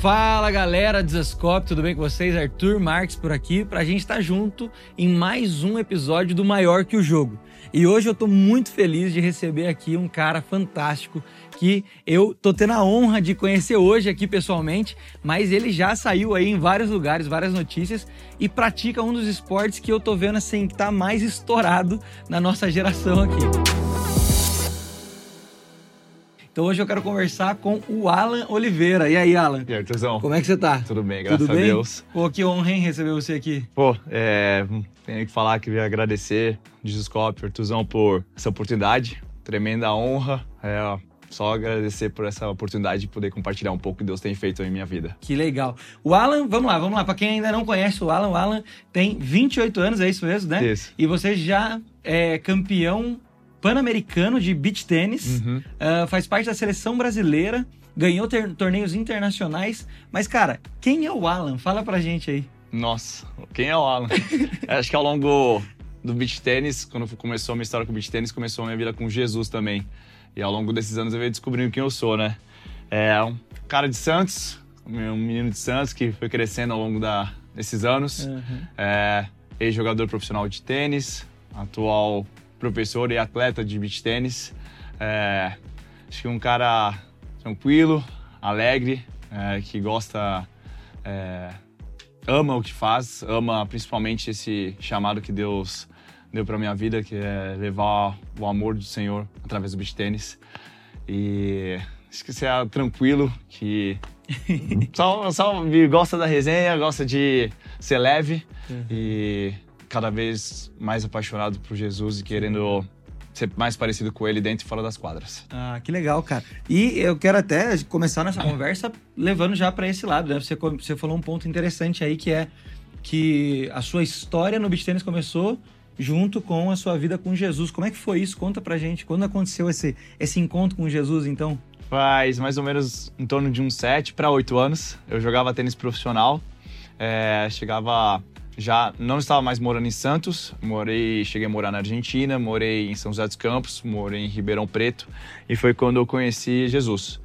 Fala galera do Zascope, tudo bem com vocês? Arthur Marques por aqui, pra gente estar junto em mais um episódio do Maior que o Jogo. E hoje eu tô muito feliz de receber aqui um cara fantástico que eu tô tendo a honra de conhecer hoje aqui pessoalmente, mas ele já saiu aí em vários lugares, várias notícias e pratica um dos esportes que eu tô vendo assim que tá mais estourado na nossa geração aqui. Então hoje eu quero conversar com o Alan Oliveira. E aí, Alan? E aí, Arthurzão? Como é que você tá? Tudo bem, graças Tudo a bem? Deus. Pô, que honra, hein, receber você aqui. Pô, é, tenho que falar que agradecer, Digiscope, Arthurzão, por essa oportunidade. Tremenda honra. É, só agradecer por essa oportunidade de poder compartilhar um pouco que Deus tem feito em minha vida. Que legal. O Alan, vamos lá, vamos lá. Para quem ainda não conhece o Alan, o Alan tem 28 anos, é isso mesmo, né? Isso. E você já é campeão pan-americano de beach tênis, Uhum. uh, faz parte da seleção brasileira, ganhou torneios internacionais. Mas, cara, quem é o Alan? Fala pra gente aí. Nossa, quem é o Alan? Acho que ao longo do beach tênis, quando começou a minha história com o beach tênis, começou a minha vida com Jesus também. E ao longo desses anos eu venho descobrindo quem eu sou, né? É um cara de Santos, um menino de Santos que foi crescendo ao longo da, desses anos. Uhum. É, ex-jogador profissional de tênis, atual professor e atleta de beach tênis. É, acho que um cara tranquilo, alegre, é, que gosta, é, ama o que faz, ama principalmente esse chamado que Deus deu para minha vida, que é levar o amor do Senhor através do beach tênis. E acho que você é tranquilo, que só, só gosta da resenha, gosta de ser leve e cada vez mais apaixonado por Jesus e querendo ser mais parecido com ele dentro e fora das quadras. Ah, que legal, cara. E eu quero até começar nessa conversa levando já pra esse lado, né? Você, você falou um ponto interessante aí que é que a sua história no beach tênis começou junto com a sua vida com Jesus. Como é que foi isso? Conta pra gente. Quando aconteceu esse, esse encontro com Jesus, então? Faz mais ou menos em torno de uns 7 para 8 anos. Eu jogava tênis profissional. É, chegava. Já não estava mais morando em Santos, morei, cheguei a morar na Argentina, morei em São José dos Campos, morei em Ribeirão Preto e foi quando eu conheci Jesus.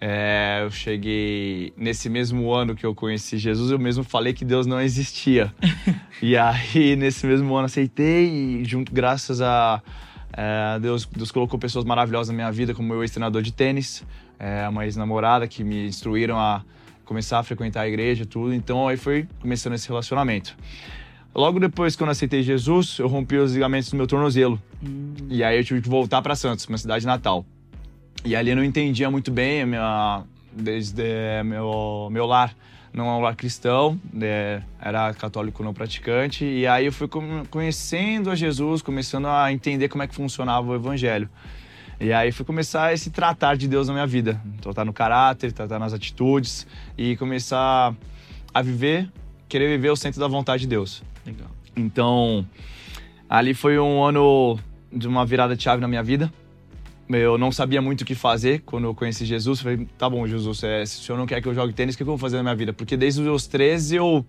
É, eu cheguei nesse mesmo ano que eu conheci Jesus, eu mesmo falei que Deus não existia. e aí nesse mesmo ano aceitei e junto graças a é, Deus, Deus colocou pessoas maravilhosas na minha vida, como meu ex-treinador de tênis, é, uma ex-namorada que me instruíram a começar a frequentar a igreja, tudo. Então aí foi começando esse relacionamento. Logo depois, quando eu aceitei Jesus, eu rompi os ligamentos do meu tornozelo. E aí eu tive que voltar para Santos, minha cidade natal. E ali eu não entendia muito bem a minha, desde meu, meu lar não é um lar cristão, né, era católico não praticante, e aí eu fui conhecendo a Jesus, começando a entender como é que funcionava o evangelho. E aí fui começar esse tratar de Deus na minha vida, tratar no caráter, tratar nas atitudes e começar a viver, querer viver o centro da vontade de Deus. Legal. Então, ali foi um ano de uma virada de chave na minha vida. Eu não sabia muito o que fazer quando eu conheci Jesus. Eu Falei, tá bom, Jesus, é, se o senhor não quer que eu jogue tênis, o que eu vou fazer na minha vida? Porque desde os meus 13 eu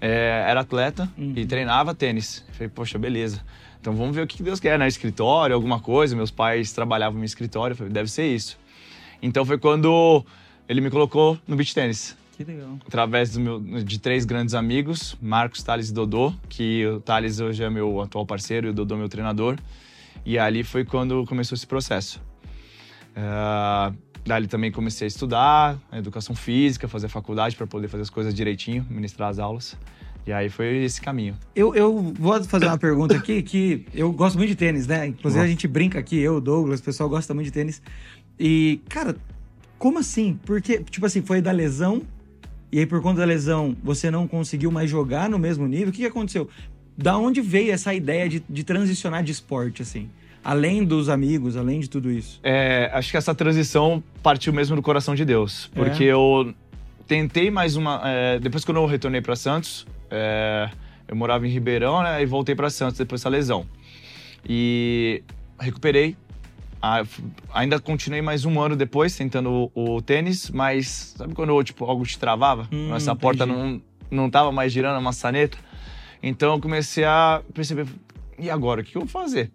é, era atleta e treinava tênis. Eu Falei, poxa, beleza. Então vamos ver o que Deus quer, né? Escritório, alguma coisa. Meus pais trabalhavam no escritório. Eu Falei, deve ser isso. Então foi quando ele me colocou no beach tênis Que legal. através do meu- de três grandes amigos, Marcos, Thales e Dodô, que o Thales hoje é meu atual parceiro e o Dodô meu treinador. E ali foi quando começou esse processo. Ah, dali também comecei a estudar, educação física, fazer faculdade para poder fazer as coisas direitinho, ministrar as aulas. E aí foi esse caminho. Eu, eu vou fazer uma pergunta aqui que eu gosto muito de tênis, né? Inclusive a Gosto. gente brinca aqui, eu, Douglas, o pessoal gosta muito de tênis. E, cara, como assim? Porque, tipo assim, foi da lesão, e aí por conta da lesão você não conseguiu mais jogar no mesmo nível? O que, que aconteceu? Da onde veio essa ideia de, de transicionar de esporte, assim? Além dos amigos, além de tudo isso. É, acho que essa transição partiu mesmo do coração de Deus. Porque eu tentei mais uma. é, depois, quando eu retornei para Santos, é, eu morava em Ribeirão, né? E voltei para Santos depois dessa lesão. E recuperei. Ah, ainda continuei mais um ano depois tentando o, o tênis, mas sabe quando tipo, algo te travava? Hum, Essa porta não, não tava mais girando a maçaneta. Então eu comecei a perceber, e agora? O que eu vou fazer?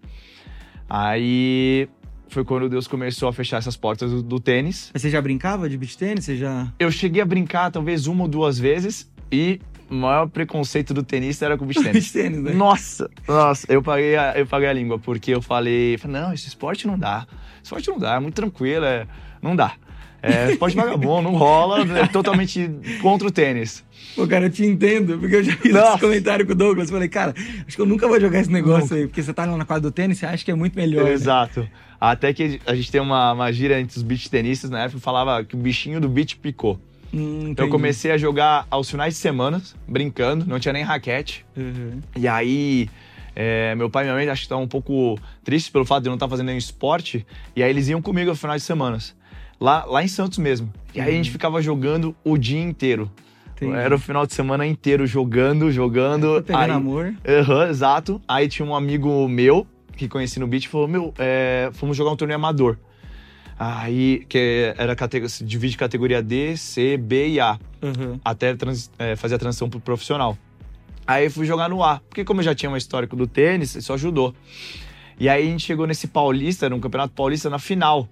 Aí foi quando Deus começou a fechar essas portas do, do tênis. Mas você já brincava de beach tênis? Você já... Eu cheguei a brincar talvez uma ou duas vezes e o maior preconceito do tenista era com o beach tênis. beach tênis, né? Nossa, nossa, eu paguei, a, eu paguei a língua, porque eu falei, não, esse esporte não dá. Esporte não dá, é muito tranquilo, é, não dá. É, esporte vagabundo, não rola, é totalmente contra o tênis. Pô, cara, eu te entendo, porque eu já fiz Nossa. esse comentário com o Douglas. Falei, cara, acho que eu nunca vou jogar esse negócio nunca. aí, porque você tá lá na quadra do tênis, você acha que é muito melhor. Né? Exato. Né? Até que a gente tem uma, uma gira entre os beach tenistas, na época falava que o bichinho do beach picou. Hum, eu comecei a jogar aos finais de semana, brincando, não tinha nem raquete. Uhum. E aí, é, meu pai e minha mãe acho que estavam um pouco tristes pelo fato de eu não estar fazendo nenhum esporte. E aí eles iam comigo aos finais de semana lá, lá em Santos mesmo. E aí a gente uhum. ficava jogando o dia inteiro. Entendi. Era o final de semana inteiro jogando, jogando. Pegando aí, amor. Uhum, exato. Aí tinha um amigo meu que conheci no beat falou: Meu, é, fomos jogar um torneio amador. Aí, que era se divide categoria D, C, B e A. Uhum. Até trans, é, fazer a transição pro profissional. Aí fui jogar no A, porque como eu já tinha um histórico do tênis, isso ajudou. E aí a gente chegou nesse Paulista, num campeonato paulista, na final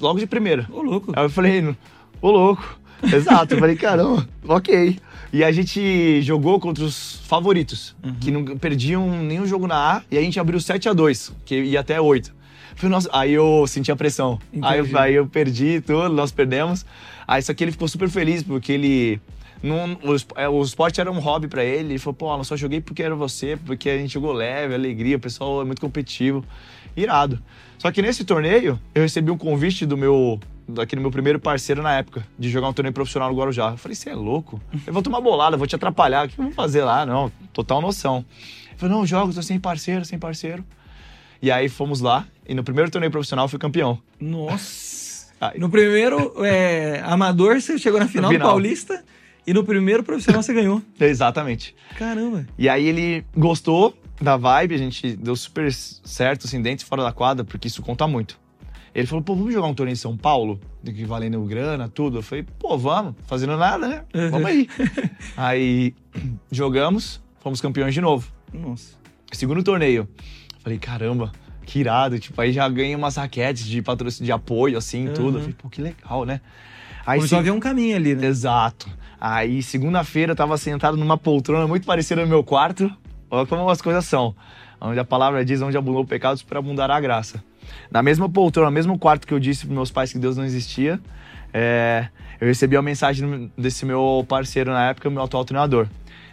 logo de primeira. Ô, louco. Aí eu falei, ô, louco. Exato, eu falei, caramba, ok. E a gente jogou contra os favoritos, uhum. que não perdiam nenhum jogo na A, e a gente abriu 7 a 2 que ia até 8. Falei, nossa, aí eu senti a pressão. Aí eu, aí eu perdi tudo, nós perdemos. Aí só que ele ficou super feliz, porque ele. Não, o, é, o esporte era um hobby para ele. Ele falou, pô, eu só joguei porque era você, porque a gente jogou leve, alegria, o pessoal é muito competitivo. Irado. Só que nesse torneio, eu recebi um convite do meu daquele meu primeiro parceiro na época, de jogar um torneio profissional no Guarujá. Eu falei, você é louco? Eu vou tomar bolada, vou te atrapalhar, o que eu vou fazer lá? Não, total noção. Ele falou, não, jogo, tô sem parceiro, sem parceiro. E aí fomos lá, e no primeiro torneio profissional fui campeão. Nossa! Aí. No primeiro é, amador, você chegou na final, final. do Paulista, e no primeiro profissional você ganhou. Exatamente. Caramba! E aí ele gostou, da vibe, a gente deu super certo, assim, dentro e fora da quadra, porque isso conta muito. Ele falou, pô, vamos jogar um torneio em São Paulo, que valendo grana, tudo. Eu falei, pô, vamos, fazendo nada, né? Vamos aí. aí jogamos, fomos campeões de novo. Nossa. Segundo torneio. Falei, caramba, que irado. Tipo, aí já ganhei umas raquetes de patrocínio, de apoio, assim, uhum. tudo. Eu falei, pô, que legal, né? Aí Começou se... a um caminho ali, né? Exato. Aí, segunda-feira, eu tava sentado numa poltrona muito parecida no meu quarto, Olha como as coisas são. Onde a palavra diz, onde abundou o pecado, para abundar a graça. Na mesma poltrona, no mesmo quarto que eu disse para meus pais que Deus não existia, é, eu recebi a mensagem desse meu parceiro na época, meu atual treinador.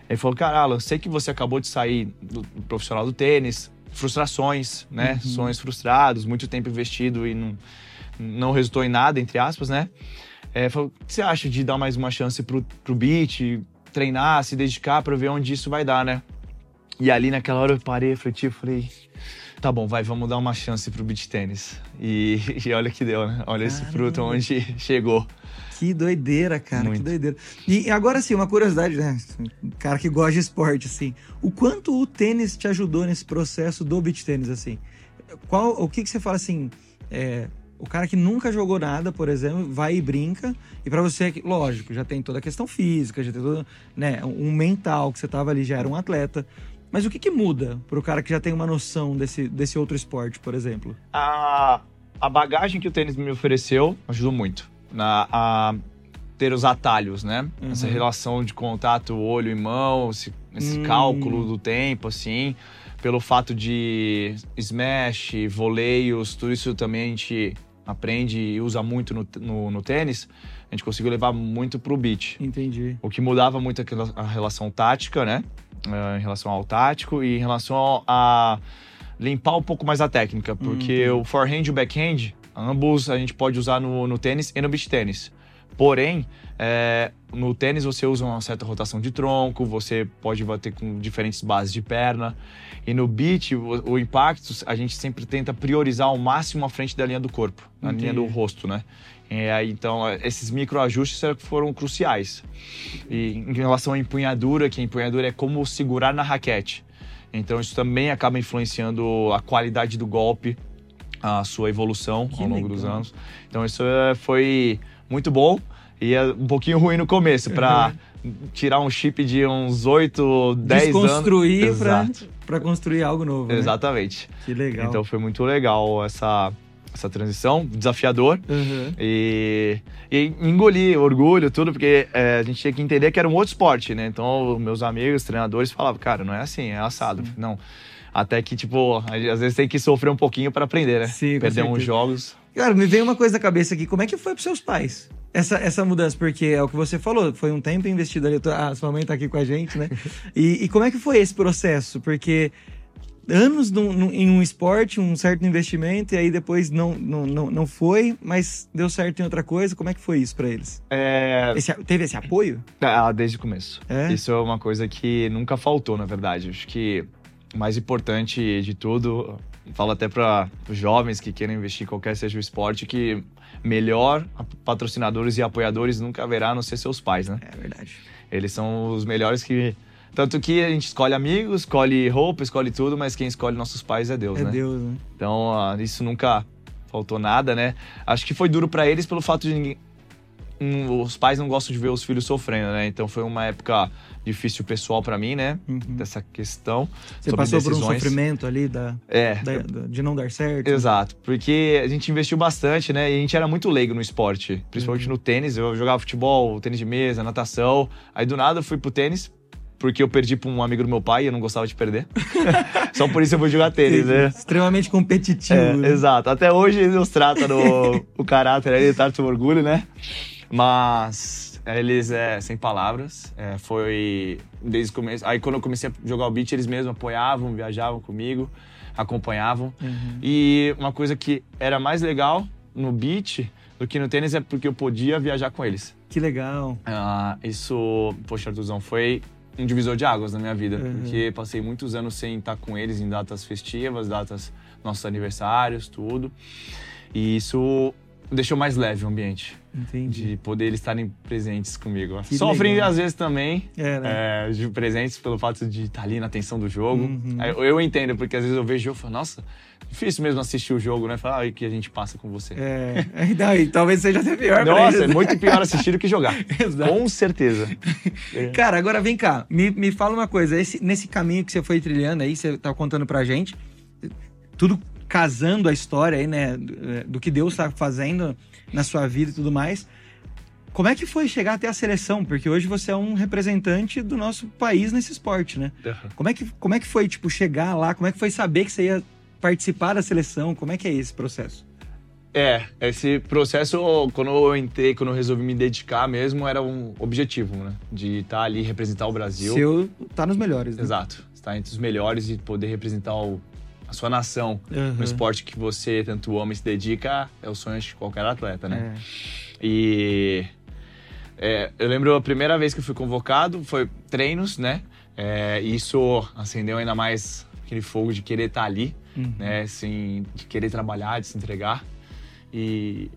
Ele falou, cara, Alan, sei que você acabou de sair do profissional do tênis, frustrações, né? Uhum. Sonhos frustrados, muito tempo investido e não, não resultou em nada, entre aspas, né? É, falou, o que você acha de dar mais uma chance pro, pro beat, treinar, se dedicar para ver onde isso vai dar, né? E ali naquela hora eu parei, refleti, eu falei, tá bom, vai, vamos dar uma chance pro beach tênis. E, e olha que deu, né? Olha Caramba. esse fruto onde chegou. Que doideira, cara, Muito. que doideira. E agora sim, uma curiosidade, né? Cara que gosta de esporte, assim. O quanto o tênis te ajudou nesse processo do beach tênis, assim? Qual, o que que você fala assim? É, o cara que nunca jogou nada, por exemplo, vai e brinca. E para você, lógico, já tem toda a questão física, já tem todo, né, um mental que você tava ali, já era um atleta. Mas o que, que muda para o cara que já tem uma noção desse, desse outro esporte, por exemplo? A, a bagagem que o tênis me ofereceu ajudou muito na, a ter os atalhos, né? Uhum. Essa relação de contato olho e mão, esse, esse hum. cálculo do tempo, assim. Pelo fato de smash, voleios, tudo isso também a gente aprende e usa muito no, no, no tênis. A gente conseguiu levar muito pro beat. Entendi. O que mudava muito a relação tática, né? uh, em relação ao tático e em relação a limpar um pouco mais a técnica, porque uhum. o forehand e o backhand, ambos a gente pode usar no, no tênis e no beach tênis. Porém, é, no tênis você usa uma certa rotação de tronco, você pode bater com diferentes bases de perna. E no beat, o, o impacto, a gente sempre tenta priorizar ao máximo a frente da linha do corpo, na Entendi. linha do rosto, né? É, então, esses microajustes foram cruciais. E em relação à empunhadura, que a empunhadura é como segurar na raquete. Então, isso também acaba influenciando a qualidade do golpe, a sua evolução que ao longo legal. dos anos. Então, isso é, foi muito bom e é um pouquinho ruim no começo, para uhum. tirar um chip de uns 8, 10 anos. Desconstruir para construir algo novo. Né? Exatamente. Que legal. Então, foi muito legal essa essa transição, desafiador. Uhum. E, e engoli orgulho, tudo, porque é, a gente tinha que entender que era um outro esporte, né? Então, meus amigos, treinadores falavam, cara, não é assim, é assado. Não. Até que, tipo, às vezes tem que sofrer um pouquinho para aprender, né? Sim, com Perder uns jogos. Cara, me veio uma coisa na cabeça aqui. Como é que foi pros seus pais? Essa, essa mudança, porque é o que você falou, foi um tempo investido ali. Ah, sua mãe tá aqui com a gente, né? E, e como é que foi esse processo? Porque anos num- num- em um esporte, um certo investimento, e aí depois não, não, não, não foi, mas deu certo em outra coisa. Como é que foi isso pra eles? É, Esse- teve esse apoio? Ah, desde o começo. É? Isso é uma coisa que nunca faltou, na verdade. Acho que mais importante de tudo, falo até para os jovens que querem investir em qualquer seja o esporte, que melhor patrocinadores e apoiadores nunca haverá a não ser seus pais, né? É verdade. Eles são os melhores que. Tanto que a gente escolhe amigos, escolhe roupa, escolhe tudo, mas quem escolhe nossos pais é Deus, É né? Deus, né? Então, ah, isso nunca faltou nada, né? Acho que foi duro pra eles pelo fato de ninguém. Hum, os pais não gostam de ver os filhos sofrendo, né? Então foi uma época difícil pessoal pra mim, né? Uhum. Dessa questão. Você sobre passou por um decisões. sofrimento ali da, É. da- de não dar certo? Exato, porque a gente investiu bastante, né? E a gente era muito leigo no esporte, principalmente Uhum. no tênis. Eu jogava futebol, tênis de mesa, natação. Aí do nada eu fui pro tênis, porque eu perdi pra um amigo do meu pai e eu não gostava de perder. Só por isso eu vou jogar tênis, né? Extremamente competitivo. É, né? exato. Até hoje eles tratam no, o caráter, ele trata o orgulho, né? Mas eles, é, sem palavras, é, foi desde o começo. Aí quando eu comecei a jogar o beat, eles mesmos apoiavam, viajavam comigo, acompanhavam. Uhum. E uma coisa que era mais legal no beat do que no tênis é porque eu podia viajar com eles. Que legal. Ah, isso, poxa, Artuzão, foi um divisor de águas na minha vida, Uhum. porque passei muitos anos sem estar com eles em datas festivas, datas nossos aniversários, tudo. E isso deixou mais leve o ambiente, Entendi. de poder eles estarem presentes comigo. Que Sofrem legal. às vezes também, É, né? é, de presentes pelo fato de estar ali na atenção do jogo. Uhum. Eu, eu entendo, porque às vezes eu vejo o jogo e falo, nossa, difícil mesmo assistir o jogo, né? Falar, ah, o que a gente passa com você. É, não, e talvez seja até pior Nossa, eles, é muito pior assistir do que jogar. Exato. Com certeza. Cara, agora vem cá, me, me fala uma coisa. Esse- nesse caminho que você foi trilhando aí, você tá contando pra gente, tudo casando a história aí, né, do, do que Deus tá fazendo na sua vida e tudo mais. Como é que foi chegar até a seleção? Porque hoje você é um representante do nosso país nesse esporte, né? Como é que, como é que foi, tipo, chegar lá? Como é que foi saber que você ia participar da seleção? Como é que é esse processo? É, esse processo, quando eu entrei, quando eu resolvi me dedicar mesmo, era um objetivo, né? De estar ali, representar o Brasil. Seu tá nos melhores, né? Exato. Estar entre os melhores e poder representar o- a sua nação Uhum. no esporte que você tanto e se dedica, é o sonho de qualquer atleta, né? É. E é, eu lembro a primeira vez que eu fui convocado, foi treinos, né? É, e isso acendeu ainda mais aquele fogo de querer estar ali, Uhum. né? Assim, de querer trabalhar, de se entregar. E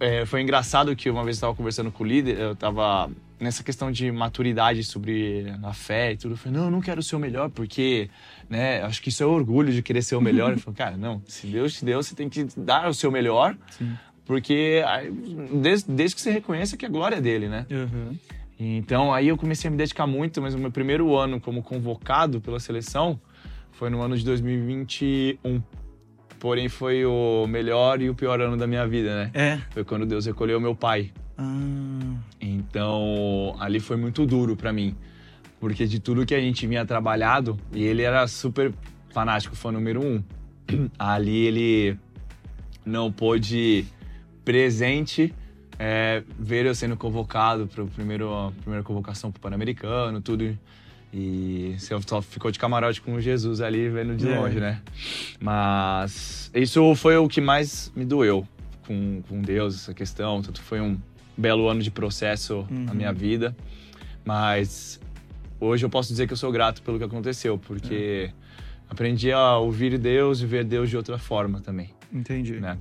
é, foi engraçado que uma vez eu estava conversando com o líder, eu estava nessa questão de maturidade sobre a fé e tudo. Eu falei, não, eu não quero ser o melhor porque, né? Acho que isso é orgulho de querer ser o melhor. Ele falou, cara, não, se Deus te deu, você tem que dar o seu melhor. Sim. Porque desde, desde que você reconheça que a glória é dele, né? Uhum. Então aí eu comecei a me dedicar muito, mas o meu primeiro ano como convocado pela seleção foi no ano de 2021. Porém foi o melhor e o pior ano da minha vida, né? É. Foi quando Deus recolheu meu pai. Ah, Então ali foi muito duro pra mim, porque de tudo que a gente vinha trabalhado, e ele era super fanático, fã número um. Ali ele não pôde presente é, ver eu sendo convocado para primeiro primeira convocação para o Pan-Americano, tudo. E você só ficou de camarote com Jesus ali vendo de É. longe, né? Mas isso foi o que mais me doeu com, com Deus, essa questão. Tanto foi um belo ano de processo na Uhum. minha vida. Mas hoje eu posso dizer que eu sou grato pelo que aconteceu, porque aprendi a ouvir Deus e ver Deus de outra forma também, entendi. né?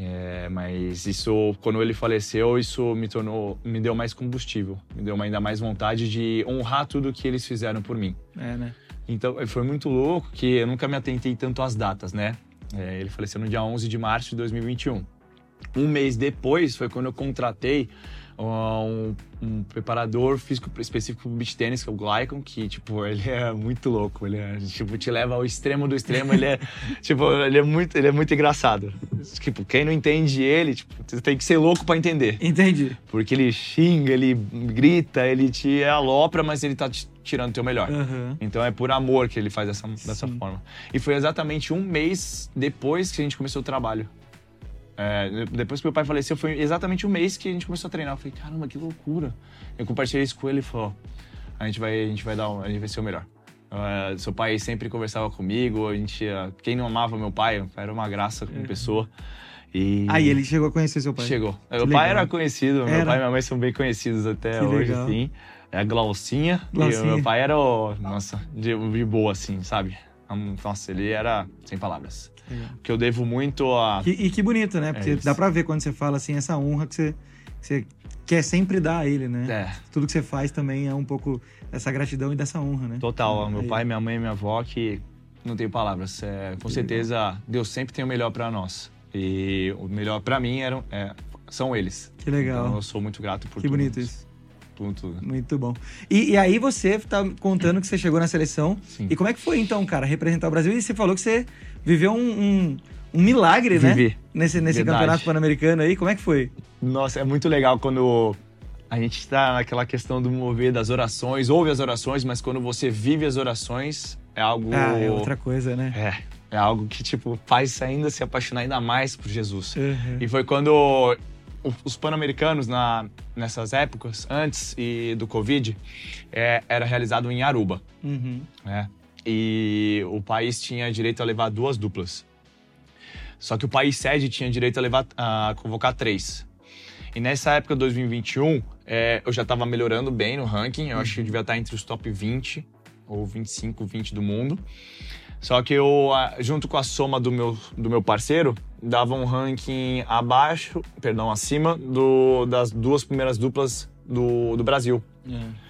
É, mas isso, quando ele faleceu, isso me tornou, me deu mais combustível, me deu ainda mais vontade de honrar tudo que eles fizeram por mim. É, né? Então, foi muito louco que eu nunca me atentei tanto às datas, né? É, ele faleceu no dia 11 de março de 2021. Um mês depois foi quando eu contratei um, um preparador físico específico pro beach tênis, que é o Glycon, que, tipo, ele é muito louco. Ele é, tipo, te leva ao extremo do extremo. ele é, tipo, ele é muito, ele é muito engraçado. Tipo, quem não entende ele, tipo, você tem que ser louco para entender. Entendi. Porque ele xinga, ele grita, ele te alopra, mas ele tá te tirando o teu melhor. Uhum. Então é por amor que ele faz dessa, dessa forma. E foi exatamente um mês depois que a gente começou o trabalho. É, depois que meu pai faleceu, foi exatamente um mês que a gente começou a treinar. Eu falei, caramba, que loucura. Eu compartilhei isso com ele e falou: a gente vai, a gente vai dar, um, a gente vai ser o melhor. Uh, seu pai sempre conversava comigo, a gente, uh, quem não amava meu pai, era uma graça como uhum. pessoa. E... Aí ele chegou a conhecer seu pai? Chegou. Que meu legal. pai era conhecido, era. meu pai e minha mãe são bem conhecidos até que hoje, legal. assim. É a Glaucinha, Glaucinha. E meu pai era, o, nossa, de, de boa, assim, sabe? Nossa, ele era sem palavras. Que eu devo muito a. Que, e que bonito, né? Porque é dá pra ver quando você fala assim, essa honra que você, que você quer sempre dar a ele, né? É. Tudo que você faz também é um pouco dessa gratidão e dessa honra, né? Total. É, meu pai, minha mãe e minha avó, que não tenho palavras. É, com certeza. Deus sempre tem o melhor para nós. E o melhor para mim eram, é, são eles. Que legal. Então eu sou muito grato por que tudo. Que bonito isso. Tudo, tudo. Muito bom. E, e, aí você tá contando que você chegou na seleção. Sim. E como é que foi então, cara, representar o Brasil? E você falou que você viveu um, um um milagre, né? Vivi. Nesse, nesse campeonato pan-americano aí. Como é que foi? Nossa, é muito legal quando a gente está naquela questão do mover das orações, ouve as orações, mas quando você vive as orações, é algo. Ah, é outra coisa, né? É. É algo que, tipo, faz ainda se apaixonar ainda mais por Jesus. Uhum. E foi quando os pan-americanos, na, nessas épocas, antes e do Covid, é, era realizado em Aruba. Uhum. É. E o país tinha direito a levar duas duplas. Só que o país sede tinha direito a, levar, a convocar três. E nessa época, 2021, é, eu já estava melhorando bem no ranking. Eu acho que eu devia estar entre os top 20 ou 25, 20 do mundo. Só que eu, junto com a soma do meu, do meu parceiro, dava um ranking abaixo, perdão, acima do, das duas primeiras duplas do, do Brasil. É.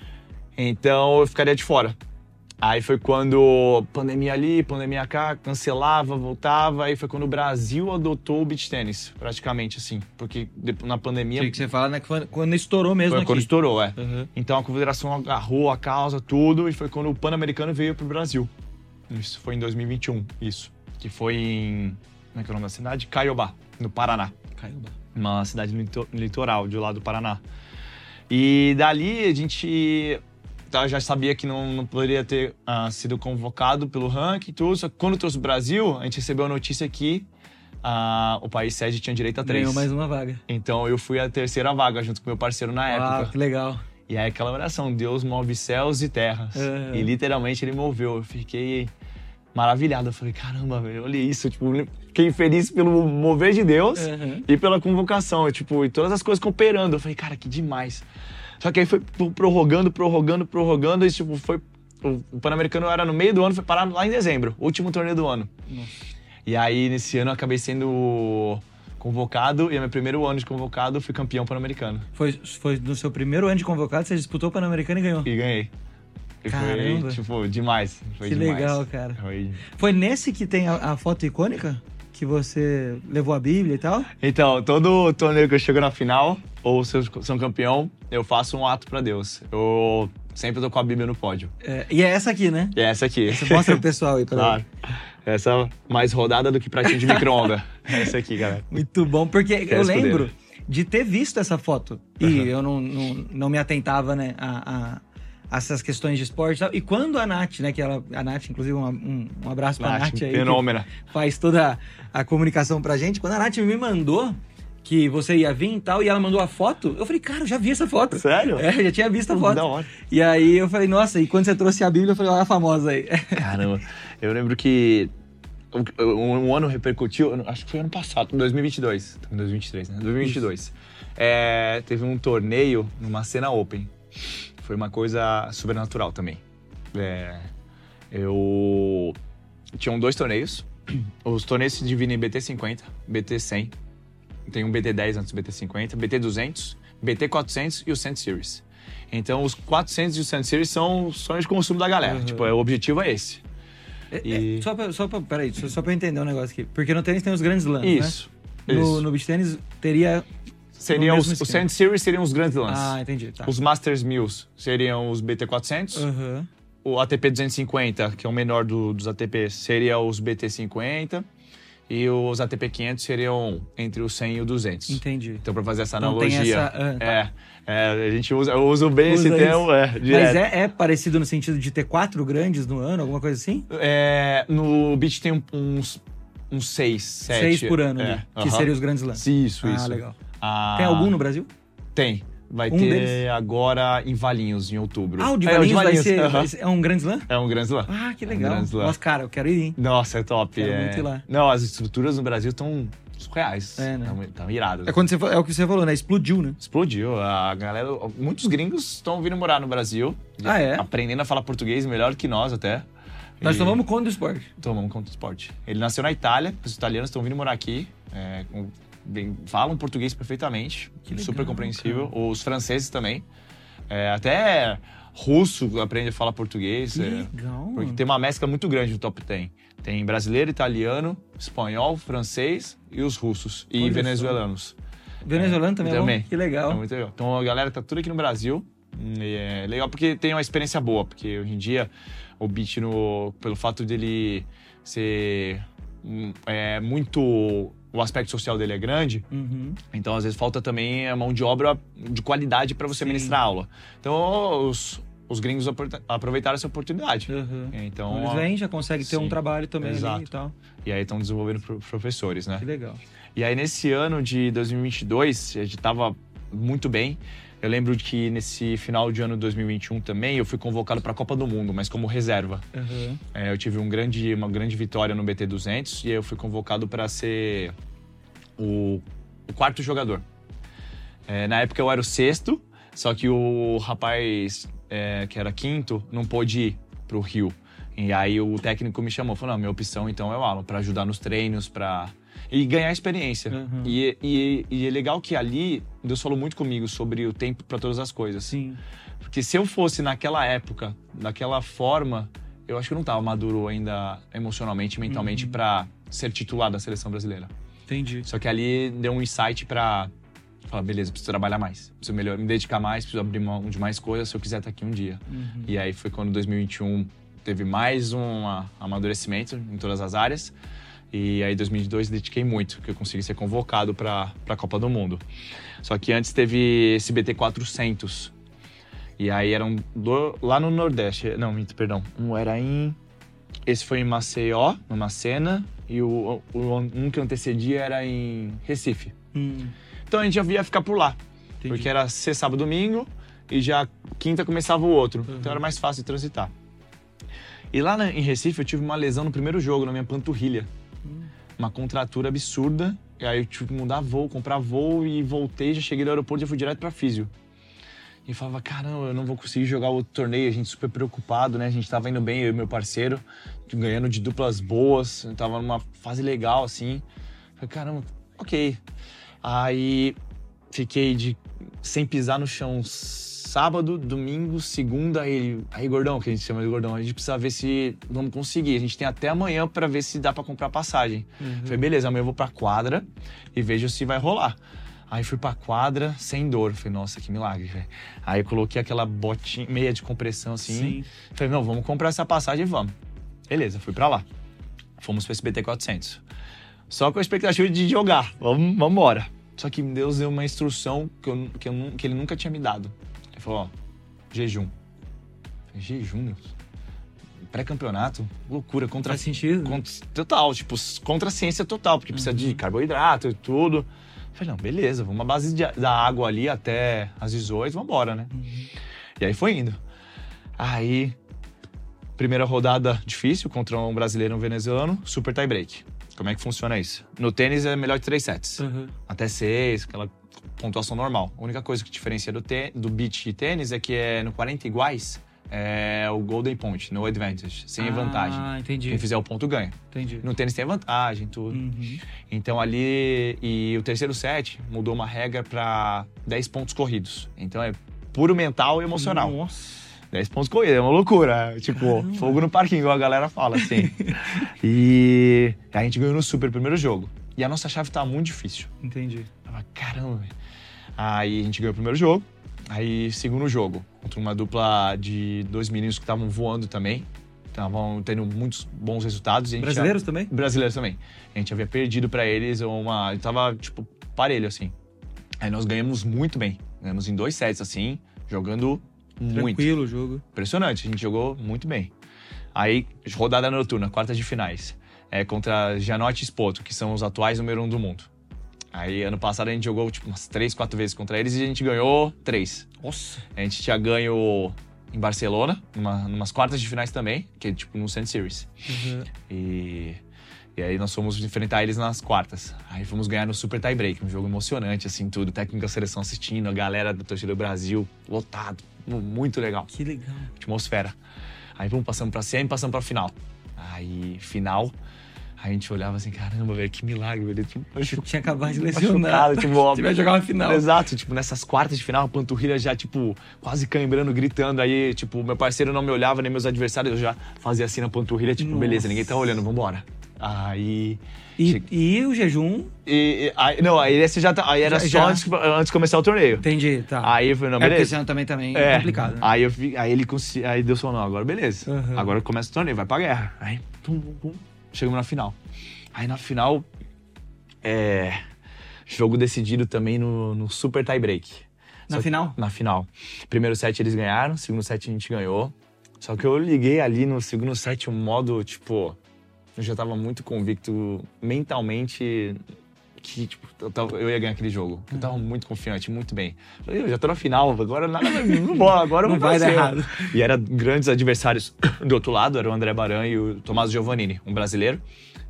Então eu ficaria de fora. Aí foi quando pandemia ali, pandemia cá, cancelava, voltava. Aí foi quando o Brasil adotou o beach tênis, praticamente assim. Porque na pandemia. O que você fala, né? Quando estourou mesmo. Foi aqui. quando estourou, é. Uhum. Então a confederação agarrou a causa, tudo, e foi quando o Pan-Americano veio pro Brasil. Isso foi em 2021, isso. Que foi em. Como é que é o nome da cidade? Caiobá, no Paraná. Caiobá. Uma cidade no litoral, de lá do Paraná. E dali a gente então, já sabia que não, não poderia ter uh, sido convocado pelo ranking e tudo. Só que quando trouxe o Brasil, a gente recebeu a notícia que uh, o país sede tinha direito a três. Ganhou mais uma vaga. Então eu fui a terceira vaga junto com meu parceiro na época. Ah, que legal. E aí aquela oração, Deus move céus e terras. E literalmente ele moveu. Eu fiquei maravilhado. Eu falei, caramba, velho, olha isso. Tipo, fiquei feliz pelo mover de Deus uhum. e pela convocação. Tipo, e todas as coisas cooperando. Eu falei, cara, que demais. Só que aí foi prorrogando, prorrogando, prorrogando, e tipo, foi. O Pan-Americano era no meio do ano, foi parar lá em dezembro, último torneio do ano. Nossa. E aí, nesse ano, eu acabei sendo convocado, e no meu primeiro ano de convocado, fui campeão pan-americano. Foi, foi no seu primeiro ano de convocado, você disputou o pan-americano e ganhou? E ganhei. E Caramba. Foi, tipo, demais. Foi que demais. legal, cara. Foi... foi nesse que tem a, a foto icônica? Que você levou a Bíblia e tal? Então, todo torneio que eu chego na final, ou se eu sou campeão, eu faço um ato para Deus. Eu sempre tô com a Bíblia no pódio. É, e é essa aqui, né? E é essa aqui. Você mostra pro pessoal aí, Claro. Essa mais rodada do que pratinho de micro-onda. essa aqui, galera. Muito bom, porque que eu lembro de ter visto essa foto. E uhum. eu não, não, não me atentava, né, a, a essas questões de esporte e tal. E quando a Nath, né, que ela, a Nath, inclusive, um, um, um abraço pra Nath, Nath aí. Fenômena. Faz toda a, a comunicação pra gente. Quando a Nath me mandou que você ia vir e tal, e ela mandou a foto, eu falei, cara, eu já vi essa foto. Sério? É, já tinha visto a foto. Da hora. E aí eu falei, nossa, e quando você trouxe a Bíblia, eu falei, olha a famosa aí. Caramba, eu lembro que um, um ano repercutiu, acho que foi ano passado, 2022, 2023, né? 2022. É, teve um torneio numa cena open foi uma coisa sobrenatural também. É, eu tinham dois torneios. Os torneios se dividem em BT50, BT100. Tem um BT10 antes do BT50, BT200, BT400 e o 100 Series. Então, os 400 e os 100 Series são sonhos de consumo da galera. Uhum. Tipo, o objetivo é esse. É, e... é, só pra, só pra, peraí, só, só pra eu entender um negócio aqui. Porque no tênis tem os grandes lãs, Isso. Né? No, no beach tênis teria seriam os, os. Sand Series seriam os grandes lances. Ah, entendi. Tá. Os Masters 1000 seriam os BT400. Aham. O ATP 250, que é o menor do- dos ATPs, seria os BT50. E os ATP 500 seriam entre o 100 e o 200. Entendi. Então, pra fazer essa Então analogia. essa- ah, tá. é, é, a gente usa, eu uso bem Usa esse termo, é, Mas é, é parecido no sentido de ter quatro grandes no ano, alguma coisa assim? É, no beach tem uns, uns seis, sete. Seis por ano, é, ali, que seriam os grandes lances. Isso, ah, isso. legal. Ah, Tem algum no Brasil? Tem. Vai Um ter deles? agora em Valinhos, em outubro. Ah, o de É, Valinhos vai ser aham. vai ser- é um grande slam? É um grande slam. Ah, que É um legal. grande slam. Nossa, cara, eu quero ir, hein? Nossa, é top. Quero é... muito ir lá. Não, as estruturas no Brasil estão surreais. É, né? Estão iradas. É, quando você, é o que você falou, né? Explodiu, né? Explodiu. A galera, muitos gringos estão vindo morar no Brasil. Ah, é? Aprendendo a falar português melhor que nós até. Nós E- tomamos conta do esporte. Tomamos conta do esporte. Ele nasceu na Itália, os italianos estão vindo morar aqui. é, com- bem- falam português perfeitamente, legal, super compreensível. Os franceses também. É, até russo aprende a falar português. Que é, legal. porque tem uma mescla muito grande no top 10. Tem brasileiro, italiano, espanhol, francês e os russos. E Olha venezuelanos. Venezuelano também, é também. Que legal. É muito legal. Então a galera tá tudo aqui no Brasil. E é legal porque tem uma experiência boa, porque hoje em dia o beat, no, pelo fato dele ser hum, é, muito. O aspecto social dele é grande, Uhum. então às vezes falta também a mão de obra de qualidade para você Sim. ministrar aula. Então os, os gringos apro- aproveitaram essa oportunidade. Uhum. Então, eles vêm, já conseguem ter sim. um trabalho também ali Exato. e tal. e aí estão desenvolvendo pro- professores, né? Que legal. E aí, nesse ano de 2022, a gente tava muito bem. Eu lembro que nesse final de ano de 2021 também, eu fui convocado para a Copa do Mundo, mas como reserva. Uhum. É, eu tive um grande, uma grande vitória no BT200 e eu fui convocado para ser o, o quarto jogador. É, na época eu era o sexto, só que o rapaz é, que era quinto não pôde ir pro Rio. E aí o técnico me chamou, falou, não, minha opção então é o Alan, para ajudar nos treinos, para e ganhar experiência. Uhum. E, e, e é legal que ali Deus falou muito comigo sobre o tempo para todas as coisas. Sim. Porque se eu fosse naquela época, daquela forma, eu acho que eu não estava maduro ainda emocionalmente mentalmente Uhum. para ser titular da seleção brasileira. Entendi. Só que ali deu um insight para falar, beleza, preciso trabalhar mais, preciso melhor, me dedicar mais, preciso abrir mão de mais coisas se eu quiser estar aqui um dia. Uhum. E aí foi quando 2021 teve mais um amadurecimento em todas as áreas. E aí 2022 dediquei muito, que eu consegui ser convocado para a Copa do Mundo. Só que antes teve esse BT 400. E aí eram do- lá no Nordeste, não, perdão. Um era em esse foi em Maceió, no Macena, e o, o um que antecedia era em Recife. Hum, Então a gente já ia ficar por lá. entendi. Porque era ser sábado domingo e já quinta começava o outro. Uhum. Então era mais fácil de transitar. E lá na- em Recife eu tive uma lesão no primeiro jogo, na minha panturrilha. Uma contratura absurda. E aí eu tive que mudar voo, comprar voo e voltei, já cheguei no aeroporto e fui direto pra físio. E falava, caramba, eu não vou conseguir jogar outro torneio. A gente super preocupado, né? A gente tava indo bem, eu e meu parceiro, ganhando de duplas boas. Tava numa fase legal, assim. Falei, caramba, ok. Aí fiquei de sem pisar no chão sábado, domingo, segunda, aí, aí gordão, que a gente chama de gordão, a gente precisa ver se vamos conseguir. A gente tem até amanhã pra ver se dá pra comprar passagem. Uhum. Falei, beleza, amanhã eu vou pra quadra e vejo se vai rolar. Aí fui pra quadra sem dor. Falei, nossa, que milagre, velho. Aí eu coloquei aquela botinha, meia de compressão assim. Sim. Falei, não, vamos comprar essa passagem e vamos. Beleza, fui pra lá. Fomos pro SBT 400. Só com a expectativa de jogar. Vamos, embora. Só que Deus deu uma instrução que, eu, que, eu que ele nunca tinha me dado. Ele falou, ó, jejum. Falei, jejum, Deus? Pré-campeonato? Loucura, contra Faz sentido? Contra- total, tipo, contra a ciência total, porque precisa Uhum. de carboidrato e tudo. Falei, não, beleza, vamos à base de- da água ali até às 18, vamos embora, né? Uhum. E aí foi indo. Aí, primeira rodada difícil contra um brasileiro e um venezuelano, super tie break. Como é que funciona isso? No tênis é melhor de três sets. Uhum. Até seis, aquela pontuação normal. A única coisa que diferencia do, tê- do beach e tênis é que é no 40 iguais, é o golden point, no advantage, sem vantagem. Ah, entendi. Quem fizer o ponto ganha. Entendi. No tênis tem vantagem, tudo. Uhum. Então ali. E o terceiro set mudou uma regra para 10 pontos corridos. Então é puro mental e emocional. Nossa. 10 pontos corridos, é uma loucura. Tipo, Caramba. fogo no parquinho, igual a galera fala, assim. e a gente ganhou no super primeiro jogo. E a nossa chave tava muito difícil. Entendi. Falei, caramba, velho. Aí a gente ganhou o primeiro jogo. Aí, segundo jogo, contra uma dupla de dois meninos que estavam voando também. Estavam tendo muitos bons resultados. Brasileiros já... também? Brasileiros também. A gente havia perdido para eles uma. Tava, tipo, parelho, assim. Aí nós ganhamos muito bem. Ganhamos em dois sets, assim, jogando muito. Tranquilo o jogo. Impressionante, a gente jogou muito bem. Aí, rodada noturna, quartas de finais. É contra Janote e Spoto, que são os atuais número um do mundo. Aí, ano passado, a gente jogou, tipo, umas três, quatro vezes contra eles e a gente ganhou três. Nossa! A gente tinha ganho em Barcelona, numa, numas quartas de finais também, que é, tipo, no Sand Series. Uhum. E... E aí nós fomos enfrentar eles nas quartas. Aí fomos ganhar no Super Tie Break, um jogo emocionante, assim, tudo. Técnica seleção assistindo, a galera da torcida do Brasil, lotado. Muito legal. Que legal. Atmosfera. Aí vamos passando pra semi, passando pra final. Aí, final, Aí a gente olhava assim, caramba, velho, que milagre, velho. Tipo, eu tinha acabado de lesionar. Tipo, ó, vai jogar uma final. Exato, tipo, nessas quartas de final, a panturrilha já, tipo, quase cambrando, gritando. Aí, tipo, meu parceiro não me olhava, nem meus adversários, eu já fazia assim na panturrilha, tipo, Nossa. beleza, ninguém tá olhando, vambora. Aí. E, che... e o jejum? E, e, aí, não, aí esse já tá, aí era já, só já. Antes, antes de começar o torneio. Entendi, tá. Aí eu falei, não, beleza. É esse ano também, também é, complicado. Né? Aí, eu, aí ele aí Deus falou, não, agora beleza. Uhum. Agora começa o torneio, vai pra guerra. Aí, pum, pum, pum. Chegamos na final. Aí na final, é, jogo decidido também no, no super tie break. Na Só final? Que, na final. Primeiro set eles ganharam, segundo set a gente ganhou. Só que eu liguei ali no segundo set um modo, tipo, eu já tava muito convicto mentalmente que tipo, eu, tava, eu, ia ganhar aquele jogo. Eu tava muito confiante, muito bem. Falei, eu já tô na final, agora nada não vou, agora não vai dar errado. E eram grandes adversários do outro lado, era o André Baran e o Tommaso Giovannini, um brasileiro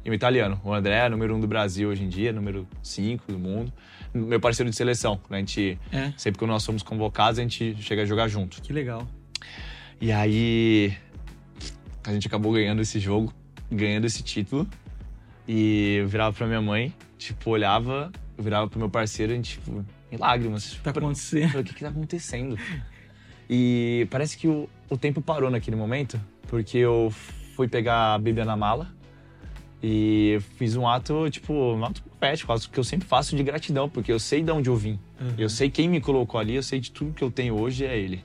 e um italiano. O André é número um do Brasil hoje em dia, número cinco do mundo. Meu parceiro de seleção. A gente, é. sempre que nós somos convocados, a gente chega a jogar junto. Que legal. E aí, a gente acabou ganhando esse jogo, ganhando esse título. E eu virava pra minha mãe, tipo, olhava, eu virava pro meu parceiro, a gente, tipo, em lágrimas. O que tá acontecendo? Falei, o que que tá acontecendo? E parece que o, o tempo parou naquele momento, porque eu fui pegar a Bíblia na mala e fiz um ato, tipo, um ato profético, que eu sempre faço de gratidão, porque eu sei de onde eu vim. Uhum. Eu sei quem me colocou ali, eu sei de tudo que eu tenho hoje é ele.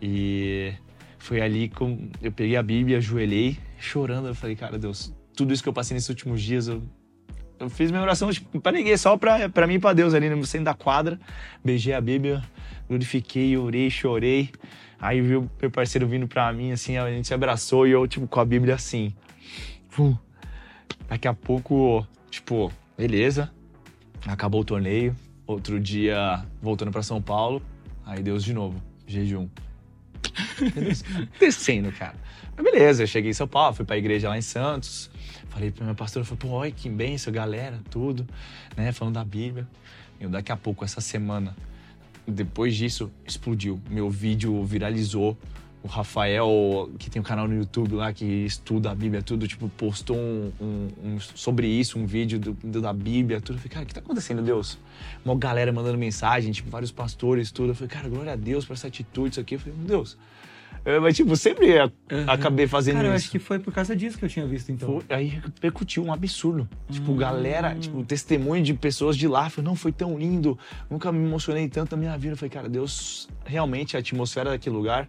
E foi ali que eu peguei a Bíblia, ajoelhei, chorando. Eu falei, cara, Deus, tudo isso que eu passei nesses últimos dias, eu, eu fiz minha oração tipo, pra ninguém, só pra, pra mim e pra Deus ali no centro da quadra. Beijei a Bíblia, glorifiquei, orei, chorei. Aí viu meu parceiro vindo pra mim, assim, a gente se abraçou e eu, tipo, com a Bíblia assim. Daqui a pouco, tipo, beleza, acabou o torneio. Outro dia, voltando para São Paulo, aí Deus de novo, jejum. Descendo, cara. Mas beleza, eu cheguei em São Paulo, fui pra igreja lá em Santos. Falei pro meu pastor, falei, pô, olha que benção, galera, tudo, né? Falando da Bíblia. E daqui a pouco, essa semana, depois disso, explodiu. Meu vídeo viralizou o Rafael, que tem um canal no YouTube lá que estuda a Bíblia, tudo, tipo, postou um, um, um sobre isso, um vídeo do, do, da Bíblia, tudo. Eu falei, cara, o que tá acontecendo, Deus? Uma galera mandando mensagem, tipo, vários pastores, tudo. Eu falei, cara, glória a Deus por essa atitude, isso aqui. Eu falei, meu Deus. Eu, mas, tipo, sempre uhum. acabei fazendo cara, isso. Cara, eu acho que foi por causa disso que eu tinha visto, então. Foi, aí repercutiu um absurdo. Tipo, galera, hum. tipo, testemunho de pessoas de lá. Falei, não, foi tão lindo. Nunca me emocionei tanto na minha vida. Eu falei, cara, Deus, realmente, a atmosfera daquele lugar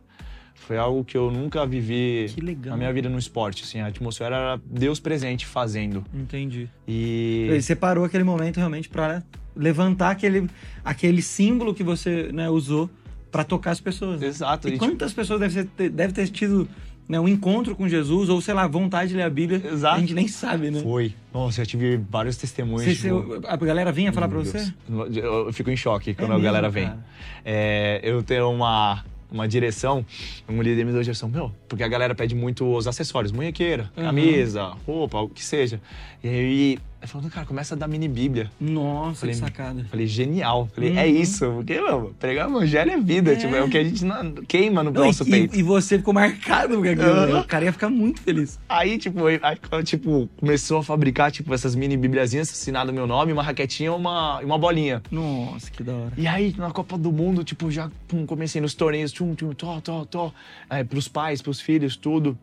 foi algo que eu nunca vivi na minha vida no esporte. Assim, a atmosfera era Deus presente fazendo. Entendi. E. Você separou aquele momento realmente para levantar aquele, aquele símbolo que você né, usou para tocar as pessoas. Né? Exato. E, e quantas tipo... pessoas devem ter, deve ter tido né, um encontro com Jesus, ou sei lá, vontade de ler a Bíblia. Exato. A gente nem sabe, né? Foi. Nossa, eu tive vários testemunhos. Você, tipo... A galera vinha falar para você? Eu fico em choque quando é a galera vem. É, eu tenho uma uma direção, um líder me deu a direção, meu, porque a galera pede muito os acessórios, munhequeira, uhum. camisa, roupa, o que seja. E aí ele falou, cara, começa a dar mini bíblia. Nossa, falei, que sacada. Falei, genial. Falei, é uhum. é isso. Porque, meu, pregar o evangelho é vida. É. Tipo, é o que a gente não, queima no não, nosso e, peito. E você ficou marcado porque uhum. o cara ia ficar muito feliz. Aí, tipo, aí, tipo, começou a fabricar, tipo, essas mini bibliazinhas, assinado meu nome, uma raquetinha e uma, uma bolinha. Nossa, que da hora. E aí, na Copa do Mundo, tipo, já pum, comecei nos torneios, tchum, tchum, tó, tó, tó. É, pros pais, pros filhos, tudo.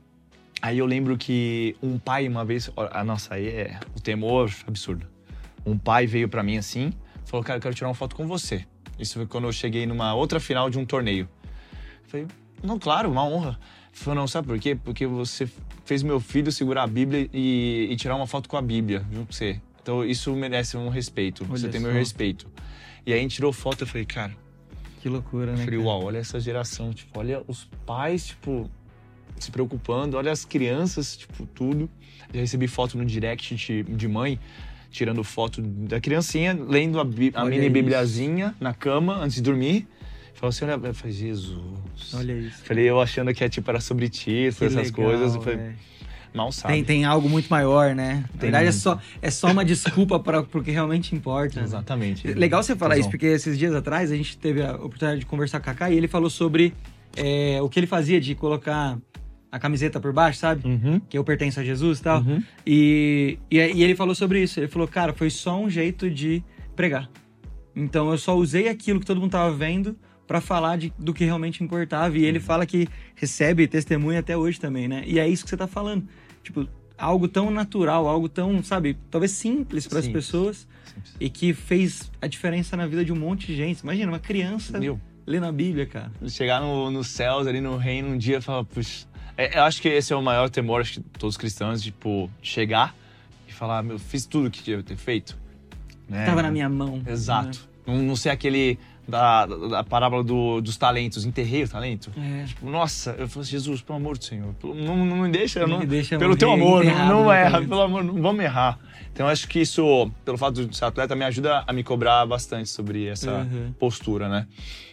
Aí eu lembro que um pai uma vez, a nossa, aí é o temor absurdo. Um pai veio para mim assim, falou: "Cara, eu quero tirar uma foto com você". Isso foi quando eu cheguei numa outra final de um torneio. Eu falei, não, claro, uma honra. Ele falou, não, sabe por quê? Porque você fez meu filho segurar a Bíblia e, e tirar uma foto com a Bíblia junto com você. Então isso merece um respeito. Olha você tem meu só. respeito. E aí a gente tirou foto, eu falei, cara, Que loucura, eu né? falei, cara? uau, olha essa geração, tipo, olha os pais, tipo, se preocupando, olha as crianças, tipo, tudo. Já recebi foto no direct de, de mãe, tirando foto da criancinha, lendo a, a mini isso. bibliazinha na cama antes de dormir. Falou assim, olha, eu falei, Jesus. Olha isso. Falei, eu achando que é tipo, era sobre ti, essas legal, coisas. Eu falei, é. mal sabe. Tem, tem algo muito maior, né? Na verdade, é só, é só uma desculpa para o que realmente importa. né? Exatamente. Legal você falar isso, porque esses dias atrás a gente teve a oportunidade de conversar com o Kaká e ele falou sobre é, o que ele fazia de colocar a camiseta por baixo, sabe? Uhum. Que eu pertenço a Jesus e tal. Uhum. E, e, e ele falou sobre isso. Ele falou, cara, foi só um jeito de pregar. Então eu só usei aquilo que todo mundo tava vendo pra falar de, do que realmente importava. E ele Uhum. fala que recebe testemunha até hoje também, né? E é isso que você tá falando. Tipo, algo tão natural, algo tão, sabe, talvez simples para as Simples. pessoas e que fez a diferença na vida de um monte de gente. Imagina, uma criança Meu, lendo a Bíblia, cara. chegar no, nos céus, ali no reino, um dia e falar, puxa. É, eu acho que esse é o maior temor, acho que todos os cristãos, tipo, chegar e falar, meu, fiz tudo o que tinha que ter feito. Né? Tava na minha mão. né? Exato. Não, não ser aquele da, da, parábola do- dos talentos, enterrei o talento. É. Nossa, eu falei assim, Jesus, pelo amor do Senhor, não, não me deixa, Não me deixa pelo teu amor, não, erra, talento. pelo amor, não vamos errar. Então acho que isso, pelo fato de ser atleta, me ajuda a me cobrar bastante sobre essa Uhum. postura, né?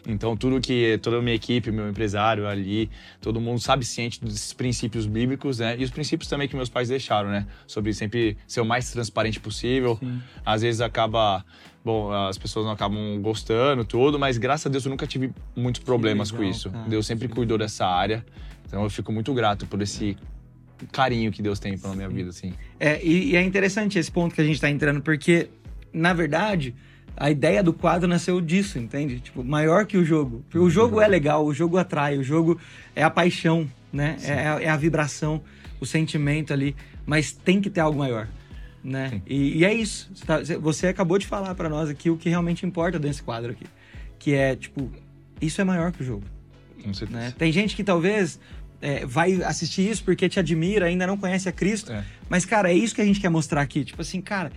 Então tudo que toda a minha equipe, meu empresário ali, todo mundo sabe ciente desses princípios bíblicos, né? E os princípios também que meus pais deixaram, né? Sobre sempre ser o mais transparente possível. Sim. Às vezes acaba, bom, as pessoas não acabam gostando tudo, mas graças a Deus eu nunca tive muitos problemas com legal, isso. cara. Deus sempre cuidou dessa área. Então eu fico muito grato por esse carinho que Deus tem pela minha vida, assim. É, e, e é interessante esse ponto que a gente tá entrando, porque, na verdade, a ideia do quadro nasceu disso, entende? Tipo, maior que o jogo. Porque o jogo é legal, o jogo atrai, o jogo é a paixão, né? É, é a vibração, o sentimento ali, mas tem que ter algo maior. Né? E, e é isso. Você tá- Você acabou de falar pra nós aqui o que realmente importa desse quadro aqui. Que é, tipo, isso é maior que o jogo Com certeza. né? Tem gente que talvez é, vai assistir isso porque te admira, ainda não conhece a Cristo. É. Mas, cara, é isso que a gente quer mostrar aqui. Tipo assim, cara,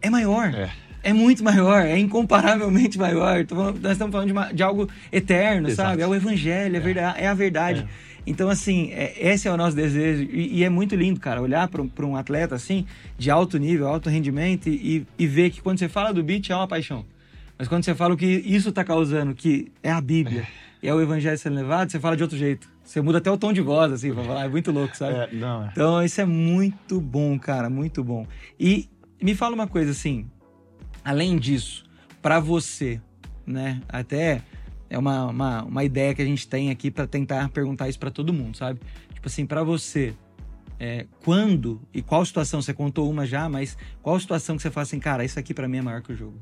é maior. É. É muito maior, é incomparavelmente maior. Falando- nós estamos falando de, uma- de algo eterno, Exato. sabe? É o evangelho, é, verdade, é a verdade. É. Então, assim, é- esse é o nosso desejo. E, e é muito lindo, cara, olhar para um atleta assim, de alto nível, alto rendimento, e, e ver que quando você fala do beat é uma paixão. Mas quando você fala o que isso tá causando, que é a Bíblia, e é o evangelho sendo levado, você fala de outro jeito. Você muda até o tom de voz, assim, pra falar. É muito louco, sabe? É, não, é. Então, isso é muito bom, cara, muito bom. E me fala uma coisa assim, além disso, pra você, né? Até é uma, uma, uma ideia que a gente tem aqui pra tentar perguntar isso pra todo mundo, sabe? Tipo assim, pra você, é, quando e qual situação, você contou uma já, mas qual situação que você fala assim, cara, isso aqui pra mim é maior que o jogo?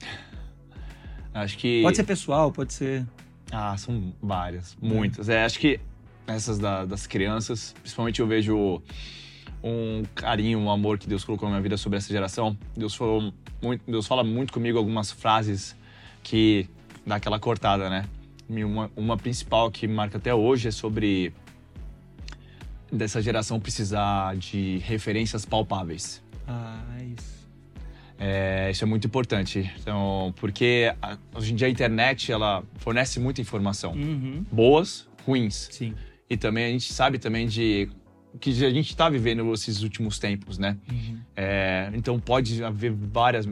Acho que. Pode ser pessoal, pode ser... Ah, são várias, muitas. É, acho que essas da- das crianças, principalmente eu vejo um carinho, um amor que Deus colocou na minha vida sobre essa geração. Deus falou muito, Deus fala muito comigo algumas frases que dá aquela cortada, né? Uma, uma principal que marca até hoje é sobre dessa geração precisar de referências palpáveis. Ah, é isso. É, isso é muito importante. Então, porque a- hoje em dia a internet ela fornece muita informação, Uhum. boas, ruins. Sim. E também a gente sabe também de que a gente está vivendo esses últimos tempos, né? Uhum. É, então pode haver várias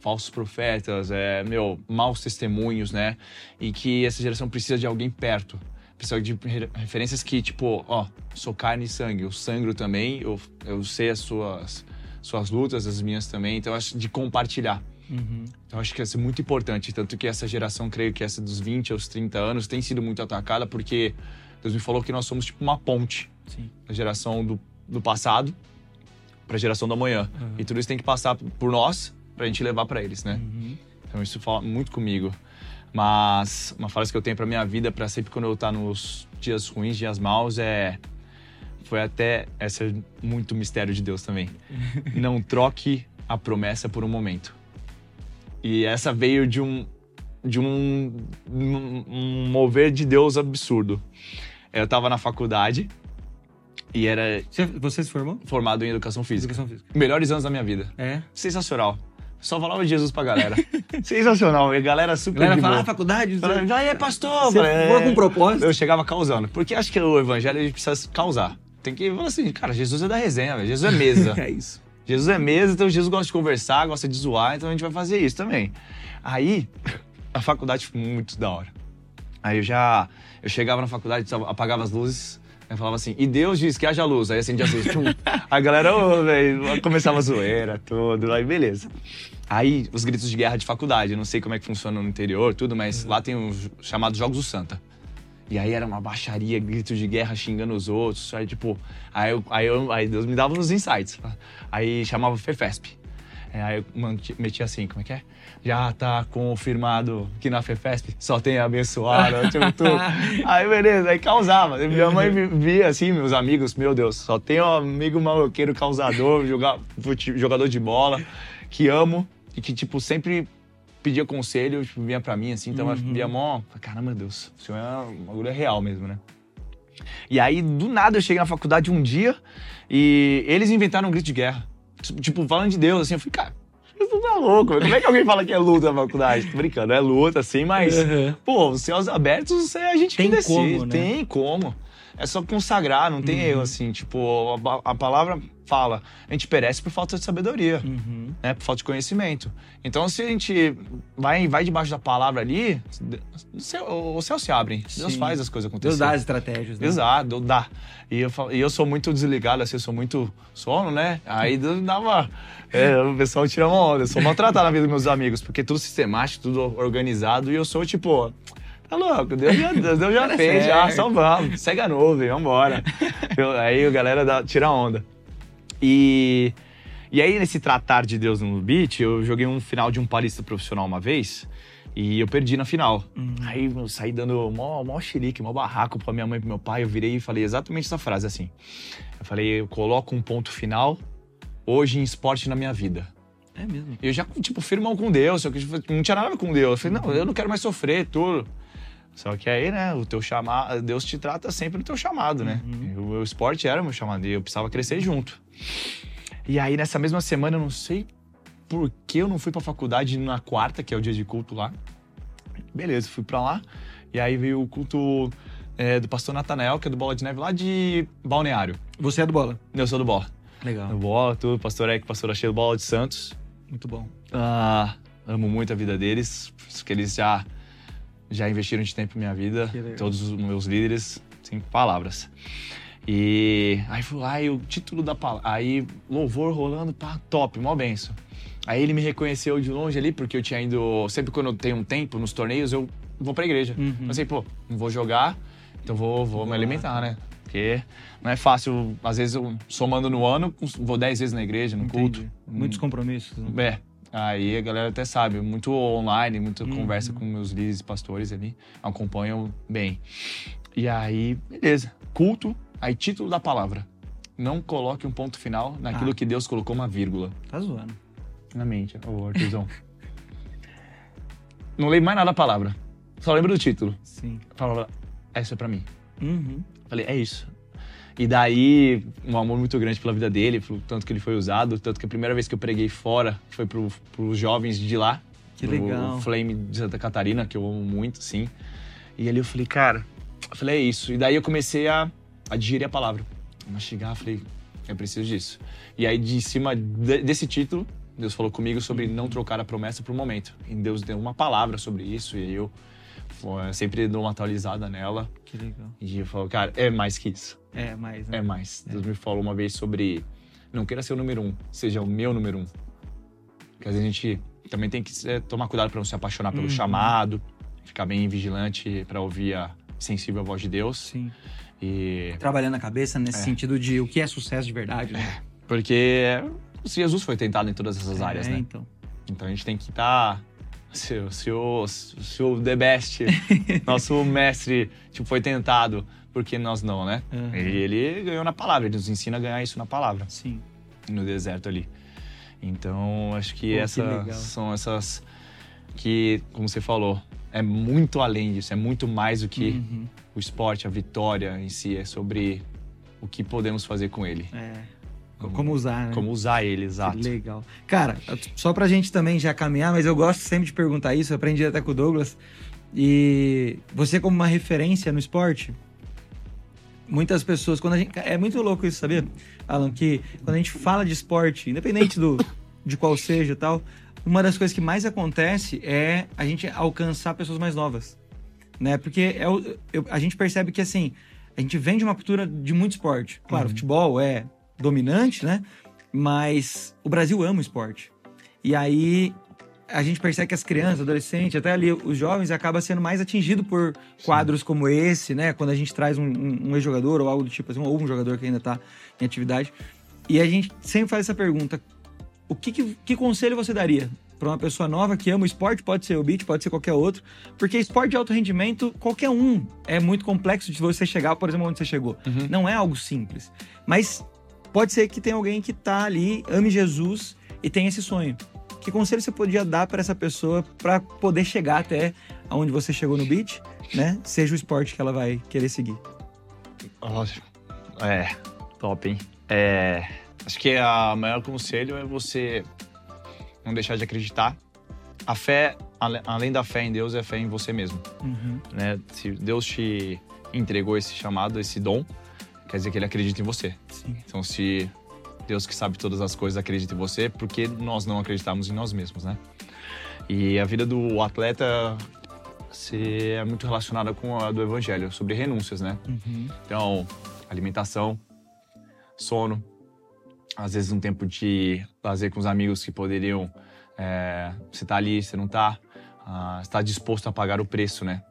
falsos profetas, é, meu, maus testemunhos, né? E que essa geração precisa de alguém perto. Precisa de re- referências que, tipo, ó, sou carne e sangue, eu sangro também, eu, eu sei as suas, suas lutas, as minhas também, então eu acho de compartilhar. Uhum. Então acho que isso é muito importante, tanto que essa geração, creio que essa dos 20 aos 30 anos, tem sido muito atacada porque Deus me falou que nós somos tipo uma ponte Sim. da geração do, do passado para a geração do amanhã. Uhum. E tudo isso tem que passar por nós pra gente levar para eles, né? Uhum. Então isso fala muito comigo. Mas uma frase que eu tenho pra minha vida, para sempre quando eu tá nos dias ruins, dias maus, é foi até essa é muito mistério de Deus também. Não troque a promessa por um momento. E essa veio de um de um, um, mover de Deus absurdo. Eu tava na faculdade e era Você, você se formou? formado em educação física. Educação física. Melhores anos da minha vida. É. Sensacional. Só falava de Jesus pra galera. Sensacional. E a galera super Galera de fala, boa. ah, faculdade. Falava, Já é pastor. Você Falei, for "É." com propósito. Eu chegava causando. Porque acho que o evangelho ele precisa causar. Tem que falar assim, cara, Jesus é da resenha, velho. Jesus é mesa. É isso. Jesus é mesa, então Jesus gosta de conversar, gosta de zoar, então a gente vai fazer isso também. Aí, a faculdade foi muito da hora. Aí eu já. Eu chegava na faculdade, apagava as luzes, aí falava assim, e Deus diz que haja luz. Aí acendia a luz. tchum. a galera, ô, velho, começava a zoeira, tudo, aí beleza. Aí, os gritos de guerra de faculdade, não sei como é que funciona no interior, tudo, mas lá tem os chamados Jogos do Santa. E aí era uma baixaria, gritos de guerra xingando os outros. Aí, tipo, aí, eu, aí, eu- aí Deus me dava uns insights. Aí chamava FEFESP. É, Aí eu metia assim, como é que é? Já tá confirmado que na FEFESP só tem abençoado, tipo, tudo. Aí beleza, aí causava. Minha mãe vi- via assim, meus amigos, meu Deus, só tem um amigo maloqueiro causador, jogador de bola, que amo e que, tipo, sempre pedia conselho, tipo, vinha pra mim, assim, então eu via mó. Caramba, Deus, o senhor é um bagulho é real mesmo, né? E aí, do nada, eu cheguei na faculdade um dia e eles inventaram um grito de guerra. Tipo, falando de Deus, assim, eu falei, cara, isso tá louco, como é que alguém fala que é luta na faculdade? Tô brincando, é luta, assim, mas, Uhum. pô, os céus abertos é a gente Tem que decide. como, né? Tem como. É só consagrar, não tem erro, assim, tipo, a, a palavra fala, a gente perece por falta de sabedoria Uhum. né, por falta de conhecimento. Então, se a gente vai, vai debaixo da palavra ali, o céu, o céu se abre. Deus Sim. faz as coisas Deus acontecerem. dá as estratégias. Né? Exato, Deus dá. E eu, e eu sou muito desligado, assim, eu sou muito sono, né? Aí Deus dava. É, o pessoal tira uma onda. Eu sou maltratado na vida dos meus amigos, porque tudo sistemático, tudo organizado, e eu sou tipo. Tá louco, Deus já, Deus já Cara, fez, já, só vamos, segue a nuvem, vambora. Eu- aí a galera dá, tira onda. E, e aí, nesse tratar de Deus no beat, eu joguei um final de um palista profissional uma vez e eu perdi na final. Aí eu saí dando mó, mó xerique, mó barraco pra minha mãe e pro meu pai. Eu virei e falei exatamente essa frase assim. Eu falei, eu coloco um ponto final hoje em esporte na minha vida. É mesmo. Eu já, tipo, firmão com Deus, que tipo, não tinha nada com Deus. Eu falei, não, eu não quero mais sofrer, tudo. Só que aí, né, o teu chamado, Deus te trata sempre no teu chamado, né? O meu esporte era o meu chamado e eu precisava crescer junto. E aí, nessa mesma semana, eu não sei por que eu não fui pra faculdade na quarta, que é o dia de culto lá. Beleza, fui pra lá. E aí veio o culto é, do pastor Natanael, que é do Bola de Neve, lá de Balneário. Você é do bola. Eu sou do Bola. Legal. Do Bola, tudo, pastor Eck, pastor Achei do Bola de Santos. Muito bom. Ah, amo muito a vida deles, porque eles já, já investiram de tempo em minha vida, todos os meus líderes, sem palavras. E aí fui lá e o título da palavra, aí louvor rolando, pá, top, mó benção. Aí ele me reconheceu de longe ali, porque eu tinha ido, sempre quando eu tenho um tempo nos torneios, eu vou pra igreja. Uhum. Pensei, pô, não vou jogar, então vou, vou me alimentar, né? Porque não é fácil, às vezes eu somando no ano, vou 10 vezes na igreja, no culto. Entendi. Muitos compromissos. né? É, aí a galera até sabe, muito online, muita Uhum. conversa com meus líderes e pastores ali, acompanham bem. E aí, beleza, culto, aí título da palavra. Não coloque um ponto final naquilo Ah. que Deus colocou uma vírgula Tá zoando. na mente, ô Arthurzão. Não leio mais nada da palavra, só lembro do título. Sim. Falava, essa é pra mim. Uhum. Falei, é isso. E daí, um amor muito grande pela vida dele, pelo tanto que ele foi usado, tanto que a primeira vez que eu preguei fora foi pro, pros jovens de lá. Que pro legal. Flame de Santa Catarina, que eu amo muito, sim. E ali eu falei, cara, eu falei, é isso. E daí eu comecei a, a digerir a palavra. Mastigar, falei, eu preciso disso. E aí, de cima de- desse título, Deus falou comigo sobre não trocar a promessa por momento. E Deus deu uma palavra sobre isso, e eu sempre dou uma atualizada nela. Que legal. E eu falo, cara, é mais que isso. É, mais, né? É mais. Deus me falou uma vez sobre não queira ser o número um, seja o meu número um. Porque às vezes a gente também tem que eh, tomar cuidado para não se apaixonar pelo Uhum. chamado, ficar bem vigilante para ouvir a sensível voz de Deus. Sim. E Trabalhando a cabeça nesse É. sentido de o que é sucesso de verdade, né? porque Jesus foi tentado em todas essas áreas, é, né? então. Então a gente tem que estar se, o- se, o, se o The Best, nosso mestre, tipo, foi tentado, por que nós não, né? Uhum. E ele ganhou na palavra, ele nos ensina a ganhar isso na palavra. Sim. no deserto ali. Então, acho que Pô, que essa legal. são essas que, como você falou, é muito além disso, é muito mais do que Uhum. o esporte, a vitória em si, é sobre o que podemos fazer com ele. É. Co- Como usar, né? Como usar ele, exato. Legal. Cara, só pra gente também já caminhar, mas eu gosto sempre de perguntar isso, eu aprendi até com o Douglas. E você, como uma referência no esporte, muitas pessoas, quando a gente. É muito louco isso, sabia, Alan? Que quando a gente fala de esporte, independente do, de qual seja e tal, uma das coisas que mais acontece é a gente alcançar pessoas mais novas. Né? Porque é o- eu- a gente percebe que assim, a gente vem de uma cultura de muito esporte. Claro, o futebol é dominante, né? Mas o Brasil ama o esporte. E aí a gente percebe que as crianças, adolescentes, até ali os jovens, acaba sendo mais atingido por quadros como esse, né? Quando a gente traz um, um- um ex-jogador ou algo do tipo assim, ou um jogador que ainda tá em atividade. E a gente sempre faz essa pergunta: o que, que, que conselho você daria para uma pessoa nova que ama o esporte? Pode ser o beat, pode ser qualquer outro. Porque esporte de alto rendimento, qualquer um é muito complexo de você chegar, por exemplo, onde você chegou. Uhum. Não é algo simples. Mas pode ser que tenha alguém que tá ali, ame Jesus e tenha esse sonho. Que conselho você podia dar para essa pessoa para poder chegar até onde você chegou no beat, né? Seja o esporte que ela vai querer seguir. Ótimo. É, top, hein? É, acho que a maior conselho é você não deixar de acreditar. A fé, além da fé em Deus, é a fé em você mesmo, Uhum. né? Se Deus te entregou esse chamado, esse dom, quer dizer que ele acredita em você. Sim. Então, se Deus que sabe todas as coisas acredita em você, por que nós não acreditamos em nós mesmos, né? E a vida do atleta se é muito relacionada com a do evangelho, sobre renúncias, né? Uhum. Então, alimentação, sono, às vezes um tempo de lazer com os amigos que poderiam. É, você tá ali, você não tá. Ah, está disposto a pagar o preço, né?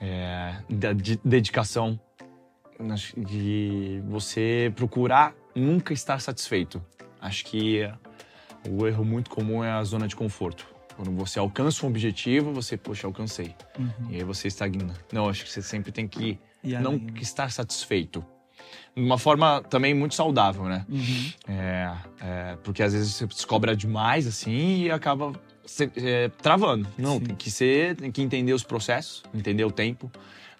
É, da de- dedicação, de você procurar nunca estar satisfeito. Acho que o erro muito comum é a zona de conforto. Quando você alcança um objetivo, você, poxa, alcancei. Uhum. E aí você estagna. Não, acho que você sempre tem que não além, né? estar satisfeito. De uma forma também muito saudável, né? Uhum. É, é, porque às vezes você se cobra demais assim e acaba se- é, travando. Não, Sim. tem que ser, tem que entender os processos, entender o tempo.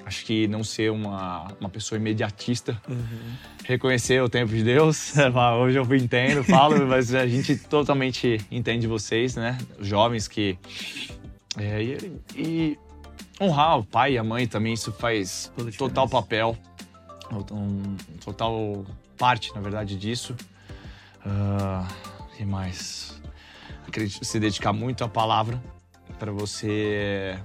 Acho que não ser uma, uma pessoa imediatista, Uhum. reconhecer o tempo de Deus. Falar, Hoje eu entendo, falo, mas a gente totalmente entende vocês, né? Os jovens que. é, e, e honrar o pai e a mãe também, isso faz total papel, um, total parte, na verdade, disso. Ah, que mais? Acredito, se dedicar muito à palavra para você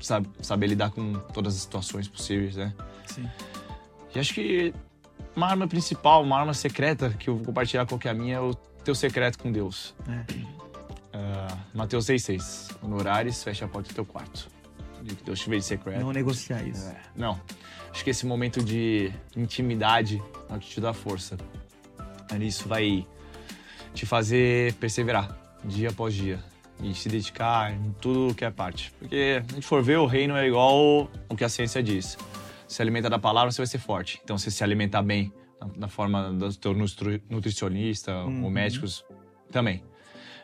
sab- saber lidar com todas as situações possíveis, né? Sim. E acho que uma arma principal, uma arma secreta que eu vou compartilhar qual que é a minha é o teu secreto com Deus. É. Ah, Mateus 6,6. Quando orares, fecha a porta do teu quarto. Que Deus te vê de secreto. Não negociar isso. É, não. Acho que esse momento de intimidade é o que te dá força. Isso vai te fazer perseverar dia após dia e se dedicar em tudo que é parte. Porque se a gente for ver, o reino é igual o que a ciência diz. Se alimenta da palavra, você vai ser forte. Então, se se alimentar bem, na, forma do teu nutri- nutricionista Uhum. ou médicos, também.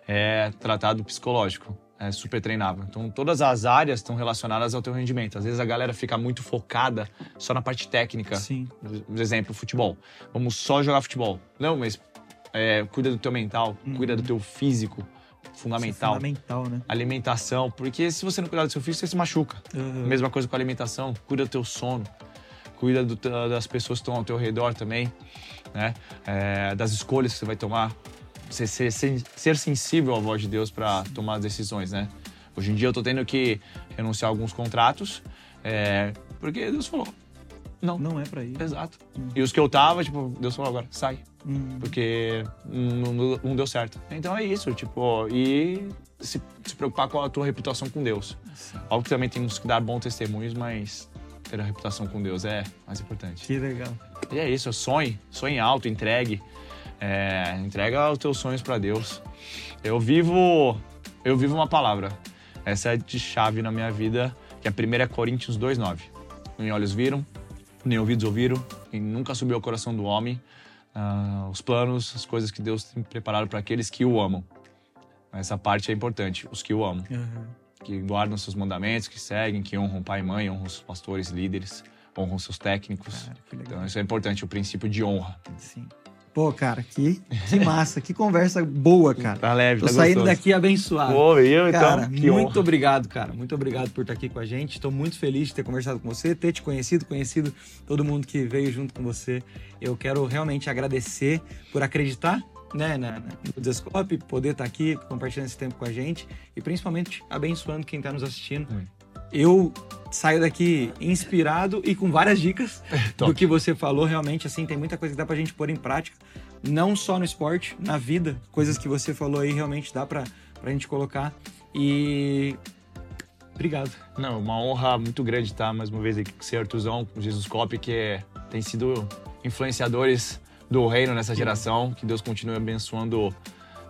É tratado psicológico. É super treinável. Então, todas as áreas estão relacionadas ao teu rendimento. Às vezes a galera fica muito focada só na parte técnica. Sim. Por exemplo, futebol. Vamos só jogar futebol. Não, mas é, cuida do teu mental, Uhum. cuida do teu físico. É Fundamental. fundamental, né? Alimentação. Porque se você não cuidar do seu físico, você se machuca. Uhum. Mesma coisa com a alimentação. Cuida do teu sono. Cuida do das pessoas que estão ao teu redor também. Né? É, das escolhas que você vai tomar. Você ser, ser, ser sensível à voz de Deus para tomar as decisões, né? Hoje em dia eu tô tendo que renunciar a alguns contratos. é, porque Deus falou. Não. Não é pra ir. Exato. E os que eu tava, tipo, Deus falou agora, sai. Hum. Porque não, não- deu certo. Então é isso, tipo, e se, se preocupar com a tua reputação com Deus. Óbvio que também temos que dar bons testemunhos, mas ter a reputação com Deus é mais importante. Que legal. E é isso, sonhe, sonhe alto, entregue. É, entrega os teus sonhos para Deus. Eu vivo, eu vivo uma palavra. Essa é de chave na minha vida, que é 1 Coríntios 2:9. Nem olhos viram, nem ouvidos ouviram, e nunca subiu ao coração do homem ah, os planos, as coisas que Deus tem preparado para aqueles que o amam. Essa parte é importante, os que o amam. Uhum. que guardam seus mandamentos, que seguem, que honram pai e mãe, honram os pastores, líderes, honram seus técnicos. Cara. Então isso é importante, o princípio de honra. Sim. Pô, cara, que, que massa, que conversa boa, cara. Tá leve, Tô tá saindo gostoso. daqui abençoado. Pô, eu Cara, então, muito honra. obrigado, cara. Muito obrigado por estar aqui com a gente. Estou muito feliz de ter conversado com você, ter te conhecido, conhecido todo mundo que veio junto com você. Eu quero realmente agradecer por acreditar né, na, no Descope, poder estar aqui compartilhando esse tempo com a gente e principalmente abençoando quem está nos assistindo. Hum. Eu saio daqui inspirado e com várias dicas Top. do que você falou. Realmente, assim, tem muita coisa que dá pra gente pôr em prática. Não só no esporte, na vida. Coisas que você falou aí realmente dá pra, pra gente colocar. E. Obrigado. Não, uma honra muito grande estar mais uma vez aqui com você, Artuzão, com o Jesus Cop, que é, tem sido influenciadores do reino nessa geração. Que Deus continue abençoando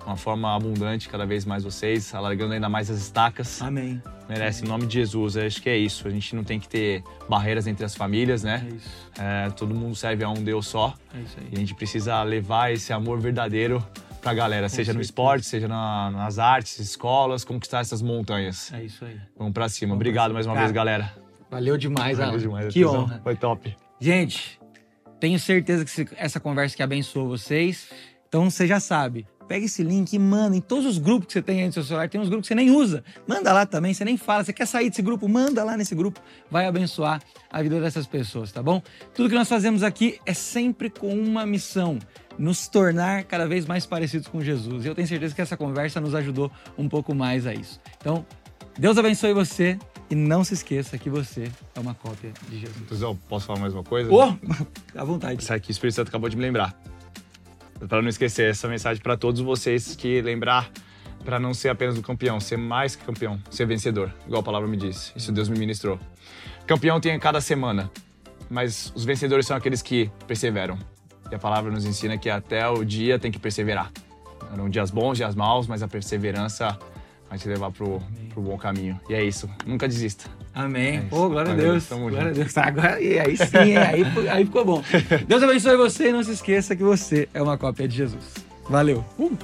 uma forma abundante cada vez mais vocês, alargando ainda mais as estacas. Amém. Merece, em nome de Jesus. Eu acho que é isso. A gente não tem que ter barreiras entre as famílias, né? É isso. É, todo mundo serve a um Deus só. É isso E a aí. gente precisa levar esse amor verdadeiro pra galera, seja no certeza. esporte, seja na- nas artes, escolas, conquistar essas montanhas. É isso aí. Vamos pra cima. Vamos pra Obrigado cima. mais uma Cara, vez, galera. Valeu demais, Valeu Alan. demais, Que honra. Foi top. Gente, tenho certeza que essa conversa que abençoou vocês. Então você já sabe. Pega esse link e manda em todos os grupos que você tem aí no seu celular. Tem uns grupos que você nem usa. Manda lá também, você nem fala. Você quer sair desse grupo? Manda lá nesse grupo. Vai abençoar a vida dessas pessoas, tá bom? Tudo que nós fazemos aqui é sempre com uma missão. Nos tornar cada vez mais parecidos com Jesus. E eu tenho certeza que essa conversa nos ajudou um pouco mais a isso. Então, Deus abençoe você. E não se esqueça que você é uma cópia de Jesus. Artuzão, posso falar mais uma coisa? Ô, à vontade. Isso aqui o Espírito Santo acabou de me lembrar. Para não esquecer essa mensagem para todos vocês que lembrar para não ser apenas um campeão, ser mais que campeão, ser vencedor, igual a palavra me disse. Isso Deus me ministrou. Campeão tem a cada semana, mas os vencedores são aqueles que perseveram. E a palavra nos ensina que até o dia tem que perseverar. Eram dias bons, dias maus, mas a perseverança vai te levar pro, pro bom caminho. E é isso. Nunca desista. Amém. É. Pô, glória a Deus. glória a. Deus. Agora, e aí sim, aí, aí ficou bom. Deus abençoe você e não se esqueça que você é uma cópia de Jesus. Valeu. Uh!